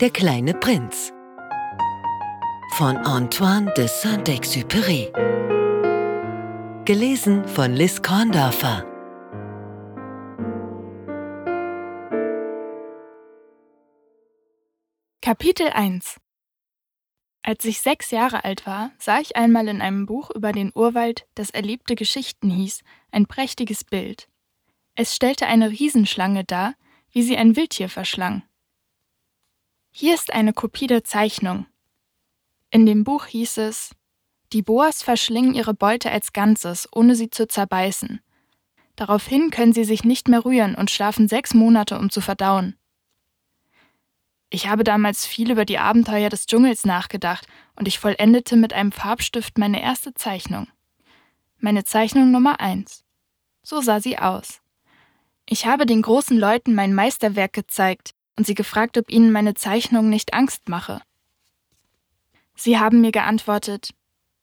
Der kleine Prinz von Antoine de Saint-Exupéry. Gelesen von Liz Korndorfer. Kapitel 1 Als ich sechs Jahre alt war, sah ich einmal in einem Buch über den Urwald, das erlebte Geschichten hieß, ein prächtiges Bild. Es stellte eine Riesenschlange dar, wie sie ein Wildtier verschlang. Hier ist eine Kopie der Zeichnung. In dem Buch hieß es, die Boas verschlingen ihre Beute als Ganzes, ohne sie zu zerbeißen. Daraufhin können sie sich nicht mehr rühren und schlafen sechs Monate, um zu verdauen. Ich habe damals viel über die Abenteuer des Dschungels nachgedacht und ich vollendete mit einem Farbstift meine erste Zeichnung. Meine Zeichnung Nummer eins. So sah sie aus. Ich habe den großen Leuten mein Meisterwerk gezeigt und sie gefragt, ob ihnen meine Zeichnung nicht Angst mache. Sie haben mir geantwortet,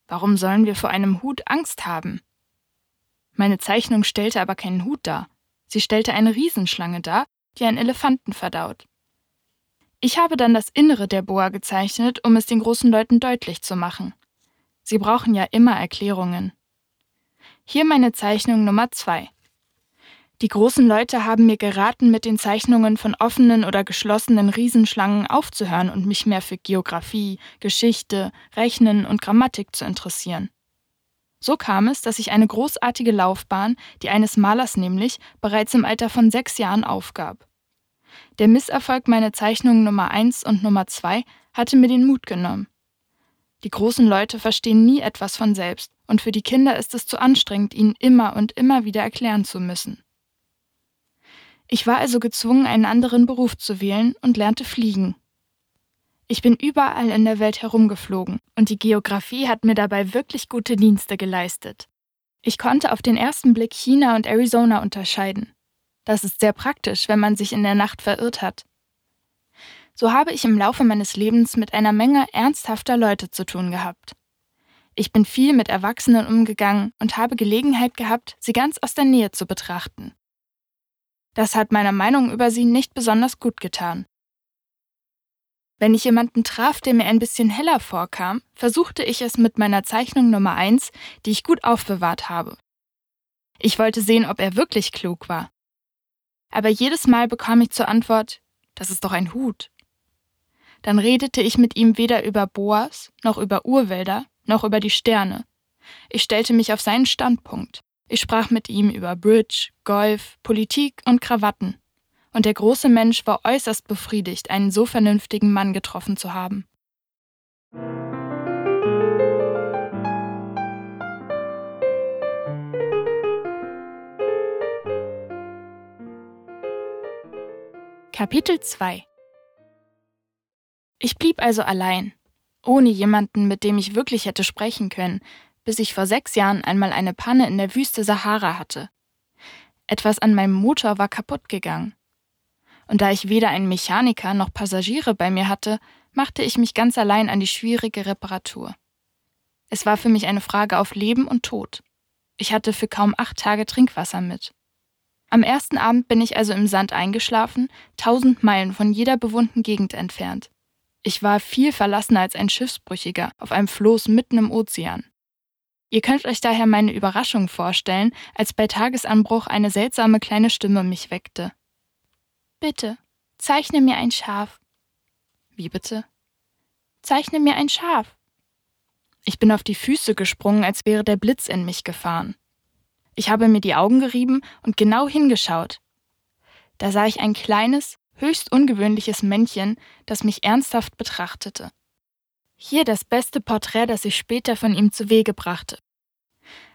warum sollen wir vor einem Hut Angst haben? Meine Zeichnung stellte aber keinen Hut dar. Sie stellte eine Riesenschlange dar, die einen Elefanten verdaut. Ich habe dann das Innere der Boa gezeichnet, um es den großen Leuten deutlich zu machen. Sie brauchen ja immer Erklärungen. Hier meine Zeichnung Nummer zwei. Die großen Leute haben mir geraten, mit den Zeichnungen von offenen oder geschlossenen Riesenschlangen aufzuhören und mich mehr für Geographie, Geschichte, Rechnen und Grammatik zu interessieren. So kam es, dass ich eine großartige Laufbahn, die eines Malers nämlich, bereits im Alter von sechs Jahren aufgab. Der Misserfolg meiner Zeichnungen Nummer 1 und Nummer 2 hatte mir den Mut genommen. Die großen Leute verstehen nie etwas von selbst, und für die Kinder ist es zu anstrengend, ihnen immer und immer wieder erklären zu müssen. Ich war also gezwungen, einen anderen Beruf zu wählen und lernte fliegen. Ich bin überall in der Welt herumgeflogen und die Geographie hat mir dabei wirklich gute Dienste geleistet. Ich konnte auf den ersten Blick China und Arizona unterscheiden. Das ist sehr praktisch, wenn man sich in der Nacht verirrt hat. So habe ich im Laufe meines Lebens mit einer Menge ernsthafter Leute zu tun gehabt. Ich bin viel mit Erwachsenen umgegangen und habe Gelegenheit gehabt, sie ganz aus der Nähe zu betrachten. Das hat meiner Meinung über sie nicht besonders gut getan. Wenn ich jemanden traf, der mir ein bisschen heller vorkam, versuchte ich es mit meiner Zeichnung Nummer 1, die ich gut aufbewahrt habe. Ich wollte sehen, ob er wirklich klug war. Aber jedes Mal bekam ich zur Antwort, das ist doch ein Hut. Dann redete ich mit ihm weder über Boas, noch über Urwälder, noch über die Sterne. Ich stellte mich auf seinen Standpunkt. Ich sprach mit ihm über Bridge, Golf, Politik und Krawatten. Und der große Mensch war äußerst befriedigt, einen so vernünftigen Mann getroffen zu haben. Kapitel 2 Ich blieb also allein, ohne jemanden, mit dem ich wirklich hätte sprechen können, bis ich vor sechs Jahren einmal eine Panne in der Wüste Sahara hatte. Etwas an meinem Motor war kaputt gegangen. Und da ich weder einen Mechaniker noch Passagiere bei mir hatte, machte ich mich ganz allein an die schwierige Reparatur. Es war für mich eine Frage auf Leben und Tod. Ich hatte für kaum acht Tage Trinkwasser mit. Am ersten Abend bin ich also im Sand eingeschlafen, tausend Meilen von jeder bewohnten Gegend entfernt. Ich war viel verlassener als ein Schiffsbrüchiger auf einem Floß mitten im Ozean. Ihr könnt euch daher meine Überraschung vorstellen, als bei Tagesanbruch eine seltsame kleine Stimme mich weckte. Bitte, zeichne mir ein Schaf. Wie bitte? Zeichne mir ein Schaf. Ich bin auf die Füße gesprungen, als wäre der Blitz in mich gefahren. Ich habe mir die Augen gerieben und genau hingeschaut. Da sah ich ein kleines, höchst ungewöhnliches Männchen, das mich ernsthaft betrachtete. Hier das beste Porträt, das ich später von ihm zu Wege brachte.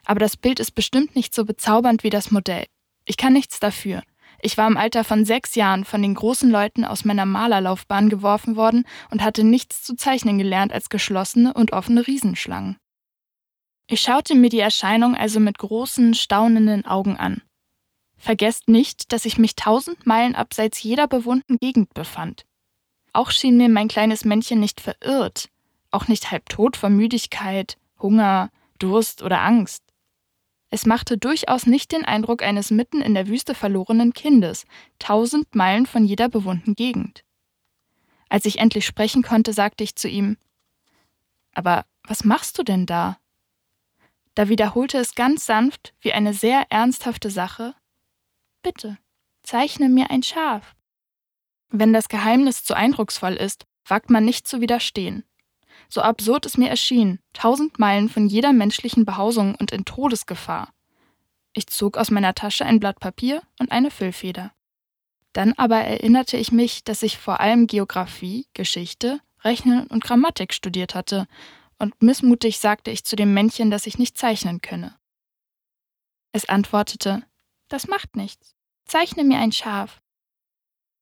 Aber das Bild ist bestimmt nicht so bezaubernd wie das Modell. Ich kann nichts dafür. Ich war im Alter von sechs Jahren von den großen Leuten aus meiner Malerlaufbahn geworfen worden und hatte nichts zu zeichnen gelernt als geschlossene und offene Riesenschlangen. Ich schaute mir die Erscheinung also mit großen, staunenden Augen an. Vergesst nicht, dass ich mich tausend Meilen abseits jeder bewohnten Gegend befand. Auch schien mir mein kleines Männchen nicht verirrt, auch nicht halbtot vor Müdigkeit, Hunger, Durst oder Angst. Es machte durchaus nicht den Eindruck eines mitten in der Wüste verlorenen Kindes, tausend Meilen von jeder bewohnten Gegend. Als ich endlich sprechen konnte, sagte ich zu ihm Aber was machst du denn da? Da wiederholte es ganz sanft, wie eine sehr ernsthafte Sache Bitte, zeichne mir ein Schaf. Wenn das Geheimnis zu eindrucksvoll ist, wagt man nicht zu widerstehen. So absurd es mir erschien, tausend Meilen von jeder menschlichen Behausung und in Todesgefahr. Ich zog aus meiner Tasche ein Blatt Papier und eine Füllfeder. Dann aber erinnerte ich mich, dass ich vor allem Geographie, Geschichte, Rechnen und Grammatik studiert hatte, und missmutig sagte ich zu dem Männchen, dass ich nicht zeichnen könne. Es antwortete, das macht nichts. Zeichne mir ein Schaf.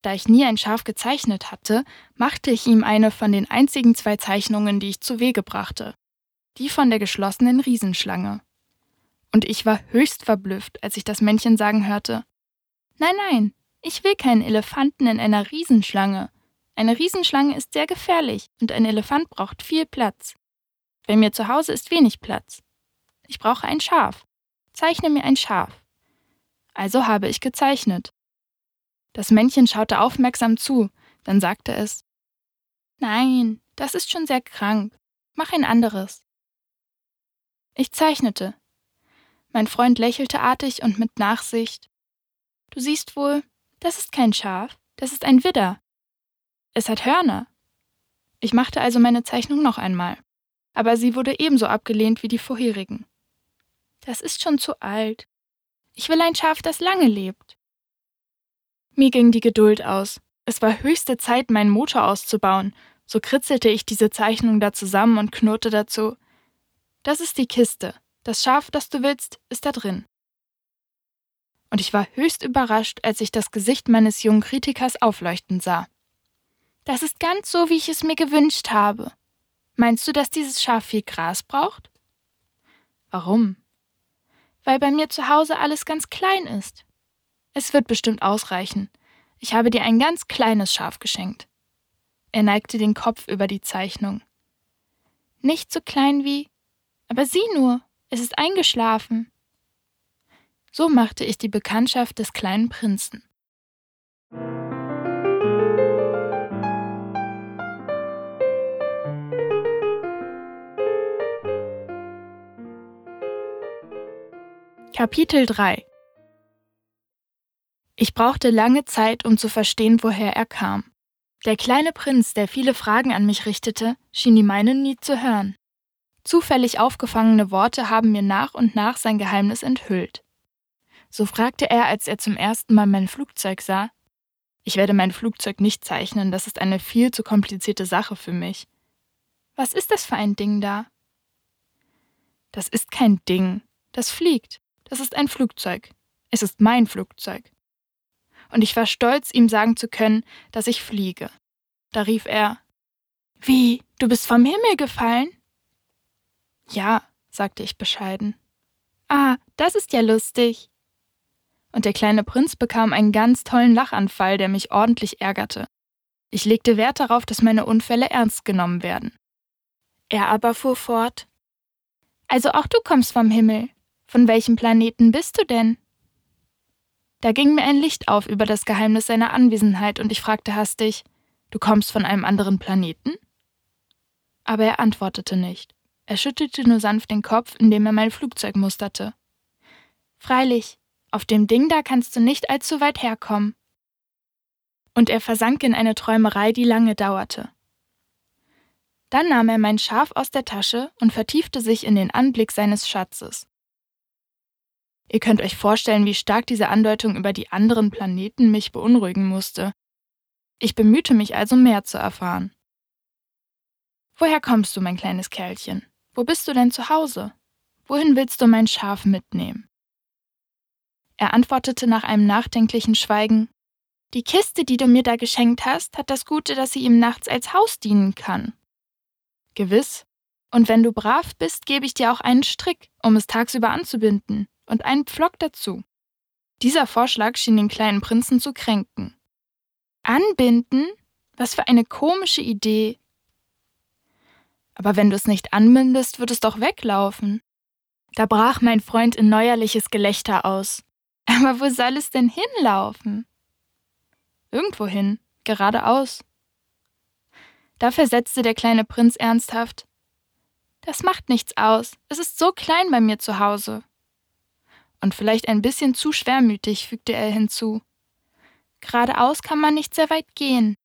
Da ich nie ein Schaf gezeichnet hatte, machte ich ihm eine von den einzigen zwei Zeichnungen, die ich zu Wege brachte. Die von der geschlossenen Riesenschlange. Und ich war höchst verblüfft, als ich das Männchen sagen hörte: Nein, nein, ich will keinen Elefanten in einer Riesenschlange. Eine Riesenschlange ist sehr gefährlich und ein Elefant braucht viel Platz. Bei mir zu Hause ist wenig Platz. Ich brauche ein Schaf. Zeichne mir ein Schaf. Also habe ich gezeichnet. Das Männchen schaute aufmerksam zu, dann sagte es Nein, das ist schon sehr krank. Mach ein anderes. Ich zeichnete. Mein Freund lächelte artig und mit Nachsicht. Du siehst wohl, das ist kein Schaf, das ist ein Widder. Es hat Hörner. Ich machte also meine Zeichnung noch einmal aber sie wurde ebenso abgelehnt wie die vorherigen. Das ist schon zu alt. Ich will ein Schaf, das lange lebt. Mir ging die Geduld aus. Es war höchste Zeit, meinen Motor auszubauen. So kritzelte ich diese Zeichnung da zusammen und knurrte dazu. Das ist die Kiste. Das Schaf, das du willst, ist da drin. Und ich war höchst überrascht, als ich das Gesicht meines jungen Kritikers aufleuchten sah. Das ist ganz so, wie ich es mir gewünscht habe. Meinst du, dass dieses Schaf viel Gras braucht? Warum? Weil bei mir zu Hause alles ganz klein ist. Es wird bestimmt ausreichen. Ich habe dir ein ganz kleines Schaf geschenkt. Er neigte den Kopf über die Zeichnung. Nicht so klein wie. Aber sieh nur, es ist eingeschlafen. So machte ich die Bekanntschaft des kleinen Prinzen. Kapitel 3 Ich brauchte lange Zeit, um zu verstehen, woher er kam. Der kleine Prinz, der viele Fragen an mich richtete, schien die meinen nie zu hören. Zufällig aufgefangene Worte haben mir nach und nach sein Geheimnis enthüllt. So fragte er, als er zum ersten Mal mein Flugzeug sah. Ich werde mein Flugzeug nicht zeichnen, das ist eine viel zu komplizierte Sache für mich. Was ist das für ein Ding da? Das ist kein Ding, das fliegt. Das ist ein Flugzeug. Es ist mein Flugzeug. Und ich war stolz, ihm sagen zu können, dass ich fliege. Da rief er Wie, du bist vom Himmel gefallen? Ja, sagte ich bescheiden. Ah, das ist ja lustig. Und der kleine Prinz bekam einen ganz tollen Lachanfall, der mich ordentlich ärgerte. Ich legte Wert darauf, dass meine Unfälle ernst genommen werden. Er aber fuhr fort Also auch du kommst vom Himmel. Von welchem Planeten bist du denn? Da ging mir ein Licht auf über das Geheimnis seiner Anwesenheit und ich fragte hastig, Du kommst von einem anderen Planeten? Aber er antwortete nicht. Er schüttelte nur sanft den Kopf, indem er mein Flugzeug musterte. Freilich, auf dem Ding da kannst du nicht allzu weit herkommen. Und er versank in eine Träumerei, die lange dauerte. Dann nahm er mein Schaf aus der Tasche und vertiefte sich in den Anblick seines Schatzes. Ihr könnt euch vorstellen, wie stark diese Andeutung über die anderen Planeten mich beunruhigen musste. Ich bemühte mich also mehr zu erfahren. Woher kommst du, mein kleines Kerlchen? Wo bist du denn zu Hause? Wohin willst du mein Schaf mitnehmen? Er antwortete nach einem nachdenklichen Schweigen Die Kiste, die du mir da geschenkt hast, hat das Gute, dass sie ihm nachts als Haus dienen kann. Gewiss. Und wenn du brav bist, gebe ich dir auch einen Strick, um es tagsüber anzubinden und einen Pflock dazu. Dieser Vorschlag schien den kleinen Prinzen zu kränken. Anbinden? Was für eine komische Idee. Aber wenn du es nicht anbindest, wird es doch weglaufen. Da brach mein Freund in neuerliches Gelächter aus. Aber wo soll es denn hinlaufen? Irgendwohin, geradeaus. Da versetzte der kleine Prinz ernsthaft Das macht nichts aus, es ist so klein bei mir zu Hause. Und vielleicht ein bisschen zu schwermütig, fügte er hinzu. Geradeaus kann man nicht sehr weit gehen.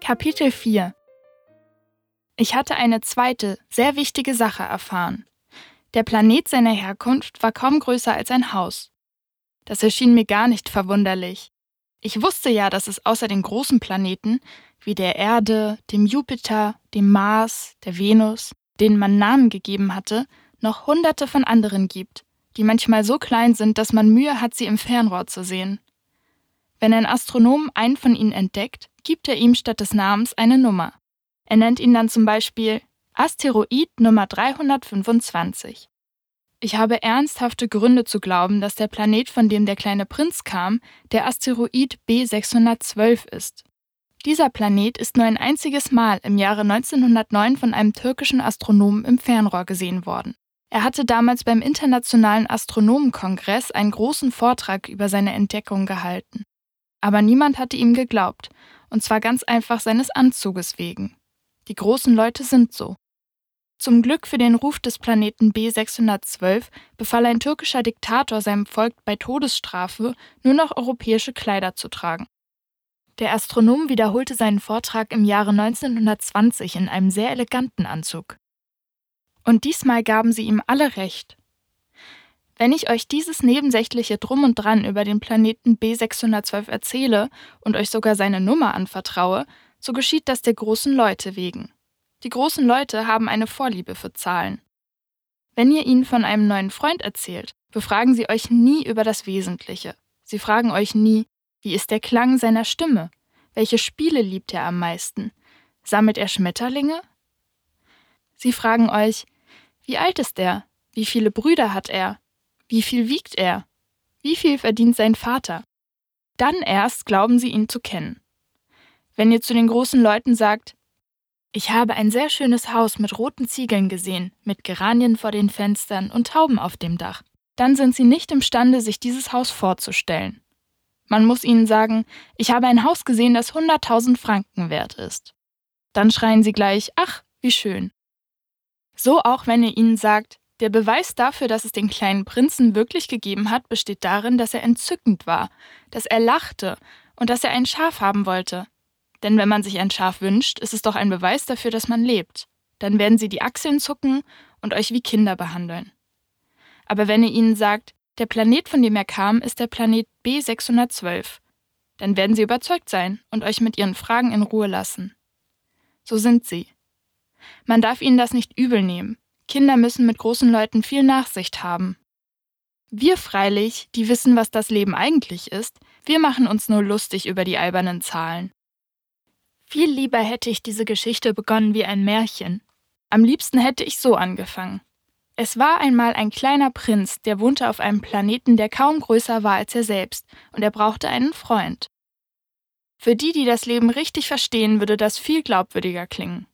Kapitel 4 Ich hatte eine zweite, sehr wichtige Sache erfahren. Der Planet seiner Herkunft war kaum größer als ein Haus. Das erschien mir gar nicht verwunderlich. Ich wusste ja, dass es außer den großen Planeten, wie der Erde, dem Jupiter, dem Mars, der Venus, denen man Namen gegeben hatte, noch hunderte von anderen gibt, die manchmal so klein sind, dass man Mühe hat, sie im Fernrohr zu sehen. Wenn ein Astronom einen von ihnen entdeckt, gibt er ihm statt des Namens eine Nummer. Er nennt ihn dann zum Beispiel Asteroid Nummer 325. Ich habe ernsthafte Gründe zu glauben, dass der Planet, von dem der kleine Prinz kam, der Asteroid B612 ist. Dieser Planet ist nur ein einziges Mal im Jahre 1909 von einem türkischen Astronomen im Fernrohr gesehen worden. Er hatte damals beim Internationalen Astronomenkongress einen großen Vortrag über seine Entdeckung gehalten. Aber niemand hatte ihm geglaubt, und zwar ganz einfach seines Anzuges wegen. Die großen Leute sind so. Zum Glück für den Ruf des Planeten B612 befahl ein türkischer Diktator seinem Volk bei Todesstrafe nur noch europäische Kleider zu tragen. Der Astronom wiederholte seinen Vortrag im Jahre 1920 in einem sehr eleganten Anzug. Und diesmal gaben sie ihm alle recht. Wenn ich euch dieses nebensächliche Drum und Dran über den Planeten B612 erzähle und euch sogar seine Nummer anvertraue, so geschieht das der großen Leute wegen. Die großen Leute haben eine Vorliebe für Zahlen. Wenn ihr ihnen von einem neuen Freund erzählt, befragen sie euch nie über das Wesentliche. Sie fragen euch nie, wie ist der Klang seiner Stimme? Welche Spiele liebt er am meisten? Sammelt er Schmetterlinge? Sie fragen euch, wie alt ist er? Wie viele Brüder hat er? Wie viel wiegt er? Wie viel verdient sein Vater? Dann erst glauben sie ihn zu kennen. Wenn ihr zu den großen Leuten sagt, ich habe ein sehr schönes Haus mit roten Ziegeln gesehen, mit Geranien vor den Fenstern und Tauben auf dem Dach, dann sind sie nicht imstande, sich dieses Haus vorzustellen. Man muss ihnen sagen, ich habe ein Haus gesehen, das 100.000 Franken wert ist. Dann schreien sie gleich, ach, wie schön. So auch wenn ihr ihnen sagt, der Beweis dafür, dass es den kleinen Prinzen wirklich gegeben hat, besteht darin, dass er entzückend war, dass er lachte und dass er ein Schaf haben wollte. Denn wenn man sich ein Schaf wünscht, ist es doch ein Beweis dafür, dass man lebt. Dann werden sie die Achseln zucken und euch wie Kinder behandeln. Aber wenn ihr ihnen sagt, der Planet, von dem er kam, ist der Planet B612, dann werden sie überzeugt sein und euch mit ihren Fragen in Ruhe lassen. So sind sie. Man darf ihnen das nicht übel nehmen. Kinder müssen mit großen Leuten viel Nachsicht haben. Wir freilich, die wissen, was das Leben eigentlich ist, wir machen uns nur lustig über die albernen Zahlen. Viel lieber hätte ich diese Geschichte begonnen wie ein Märchen. Am liebsten hätte ich so angefangen. Es war einmal ein kleiner Prinz, der wohnte auf einem Planeten, der kaum größer war als er selbst, und er brauchte einen Freund. Für die, die das Leben richtig verstehen, würde das viel glaubwürdiger klingen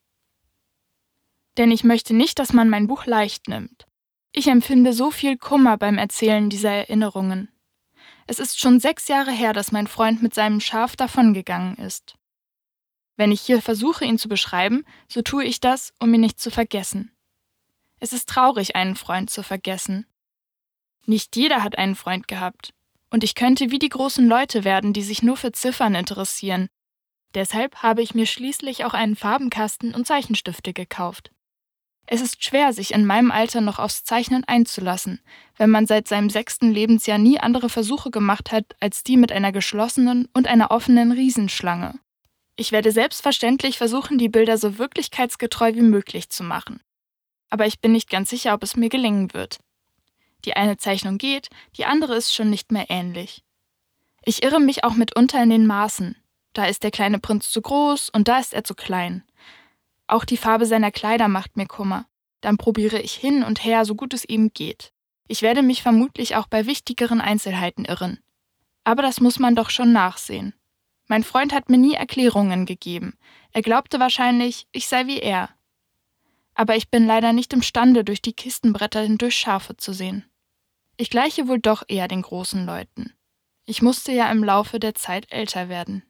denn ich möchte nicht, dass man mein Buch leicht nimmt. Ich empfinde so viel Kummer beim Erzählen dieser Erinnerungen. Es ist schon sechs Jahre her, dass mein Freund mit seinem Schaf davongegangen ist. Wenn ich hier versuche, ihn zu beschreiben, so tue ich das, um ihn nicht zu vergessen. Es ist traurig, einen Freund zu vergessen. Nicht jeder hat einen Freund gehabt. Und ich könnte wie die großen Leute werden, die sich nur für Ziffern interessieren. Deshalb habe ich mir schließlich auch einen Farbenkasten und Zeichenstifte gekauft. Es ist schwer, sich in meinem Alter noch aufs Zeichnen einzulassen, wenn man seit seinem sechsten Lebensjahr nie andere Versuche gemacht hat als die mit einer geschlossenen und einer offenen Riesenschlange. Ich werde selbstverständlich versuchen, die Bilder so wirklichkeitsgetreu wie möglich zu machen. Aber ich bin nicht ganz sicher, ob es mir gelingen wird. Die eine Zeichnung geht, die andere ist schon nicht mehr ähnlich. Ich irre mich auch mitunter in den Maßen. Da ist der kleine Prinz zu groß und da ist er zu klein. Auch die Farbe seiner Kleider macht mir Kummer. Dann probiere ich hin und her, so gut es eben geht. Ich werde mich vermutlich auch bei wichtigeren Einzelheiten irren. Aber das muss man doch schon nachsehen. Mein Freund hat mir nie Erklärungen gegeben. Er glaubte wahrscheinlich, ich sei wie er. Aber ich bin leider nicht imstande, durch die Kistenbretter hindurch Schafe zu sehen. Ich gleiche wohl doch eher den großen Leuten. Ich musste ja im Laufe der Zeit älter werden.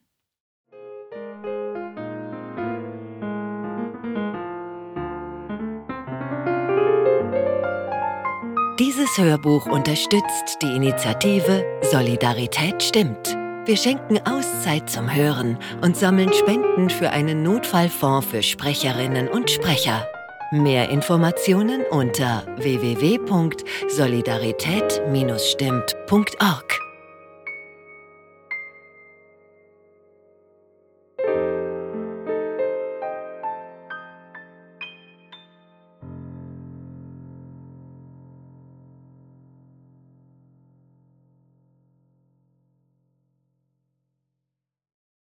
Dieses Hörbuch unterstützt die Initiative Solidarität stimmt. Wir schenken Auszeit zum Hören und sammeln Spenden für einen Notfallfonds für Sprecherinnen und Sprecher. Mehr Informationen unter www.solidarität-stimmt.org.